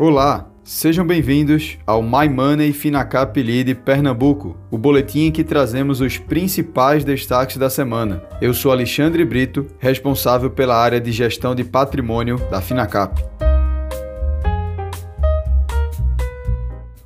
Olá, sejam bem-vindos ao My Money Finacap Lead Pernambuco, o boletim em que trazemos os principais destaques da semana. Eu sou Alexandre Brito, responsável pela área de gestão de patrimônio da Finacap.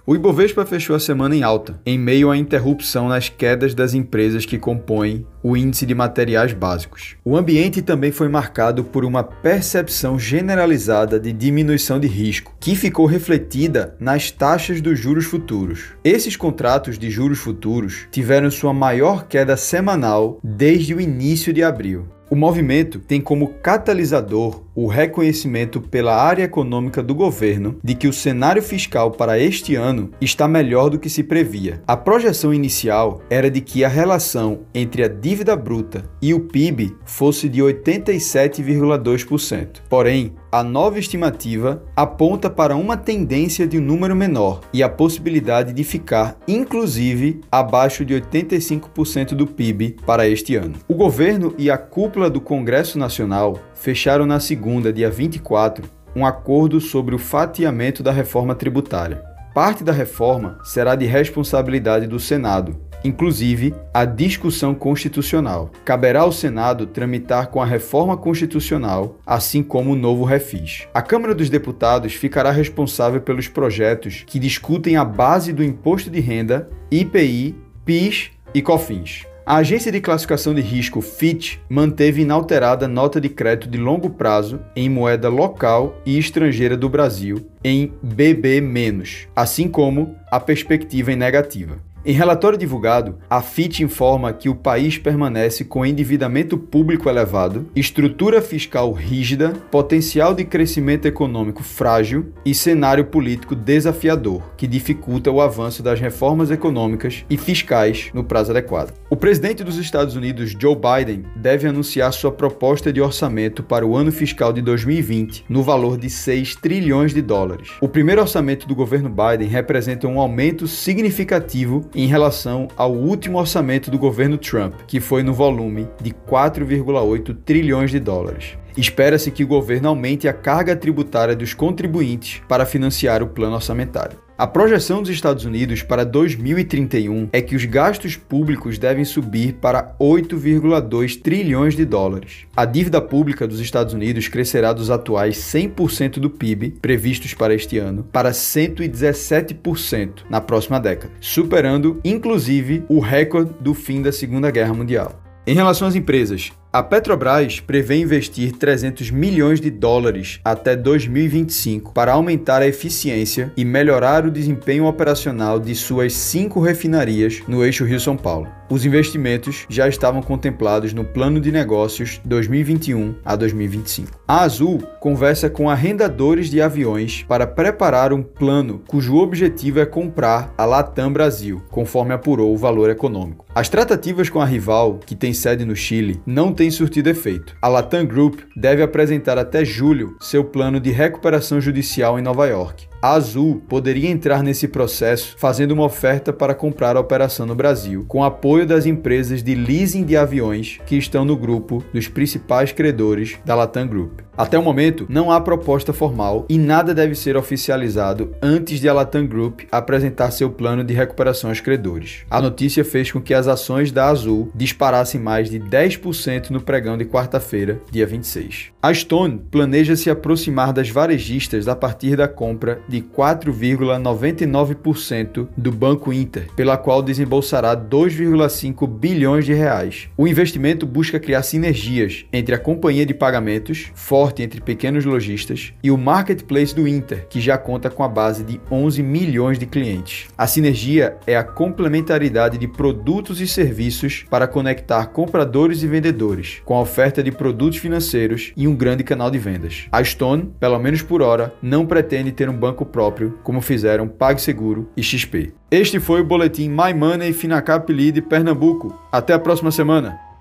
O Ibovespa fechou a semana em alta, em meio à interrupção nas quedas das empresas que compõem o índice de materiais básicos. O ambiente também foi marcado por uma percepção generalizada de diminuição de risco, que ficou refletida nas taxas dos juros futuros. Esses contratos de juros futuros tiveram sua maior queda semanal desde o início de abril. O movimento tem como catalisador o reconhecimento pela área econômica do governo de que o cenário fiscal para este ano está melhor do que se previa. A projeção inicial era de que a relação entre a dívida bruta e o PIB fosse de 87,2%. Porém, a nova estimativa aponta para uma tendência de um número menor e a possibilidade de ficar, inclusive, abaixo de 85% do PIB para este ano. O governo e a cúpula do Congresso Nacional fecharam na segunda, dia 24, um acordo sobre o fatiamento da reforma tributária. Parte da reforma será de responsabilidade do Senado, inclusive a discussão constitucional. Caberá ao Senado tramitar com a reforma constitucional, assim como o novo refis. A Câmara dos Deputados ficará responsável pelos projetos que discutem a base do imposto de renda, IPI, PIS e COFINS. A agência de classificação de risco Fitch manteve inalterada nota de crédito de longo prazo em moeda local e estrangeira do Brasil em BB-, assim como a perspectiva em negativa. Em relatório divulgado, a FIT informa que o país permanece com endividamento público elevado, estrutura fiscal rígida, potencial de crescimento econômico frágil e cenário político desafiador, que dificulta o avanço das reformas econômicas e fiscais no prazo adequado. O presidente dos Estados Unidos, Joe Biden, deve anunciar sua proposta de orçamento para o ano fiscal de 2020 no valor de 6 trilhões de dólares. O primeiro orçamento do governo Biden representa um aumento significativo em relação ao último orçamento do governo Trump, que foi no volume de 4,8 trilhões de dólares. Espera-se que o governo aumente a carga tributária dos contribuintes para financiar o plano orçamentário. A projeção dos Estados Unidos para 2031 é que os gastos públicos devem subir para 8,2 trilhões de dólares. A dívida pública dos Estados Unidos crescerá dos atuais 100% do PIB previstos para este ano para 117% na próxima década, superando inclusive o recorde do fim da Segunda Guerra Mundial. Em relação às empresas, a Petrobras prevê investir 300 milhões de dólares até 2025 para aumentar a eficiência e melhorar o desempenho operacional de suas cinco refinarias no eixo Rio-São Paulo. Os investimentos já estavam contemplados no Plano de Negócios 2021 a 2025. A Azul conversa com arrendadores de aviões para preparar um plano cujo objetivo é comprar a Latam Brasil, conforme apurou o valor econômico. As tratativas com a rival, que tem sede no Chile, não têm surtido efeito. A Latam Group deve apresentar até julho seu plano de recuperação judicial em Nova York. A Azul poderia entrar nesse processo fazendo uma oferta para comprar a operação no Brasil, com apoio das empresas de leasing de aviões que estão no grupo dos principais credores da Latam Group. Até o momento, não há proposta formal e nada deve ser oficializado antes de a Latam Group apresentar seu plano de recuperação aos credores. A notícia fez com que as ações da Azul disparassem mais de 10% no pregão de quarta-feira, dia 26. A Stone planeja se aproximar das varejistas a partir da compra de 4,99% do Banco Inter, pela qual desembolsará 2,5 bilhões de reais. O investimento busca criar sinergias entre a companhia de pagamentos, forte entre pequenos lojistas, e o marketplace do Inter, que já conta com a base de 11 milhões de clientes. A sinergia é a complementaridade de produtos e serviços para conectar compradores e vendedores, com a oferta de produtos financeiros e um grande canal de vendas. A Stone, pelo menos por hora, não pretende ter um banco próprio, como fizeram PagSeguro e XP. Este foi o boletim My Money Finacap Lead Pernambuco. Até a próxima semana.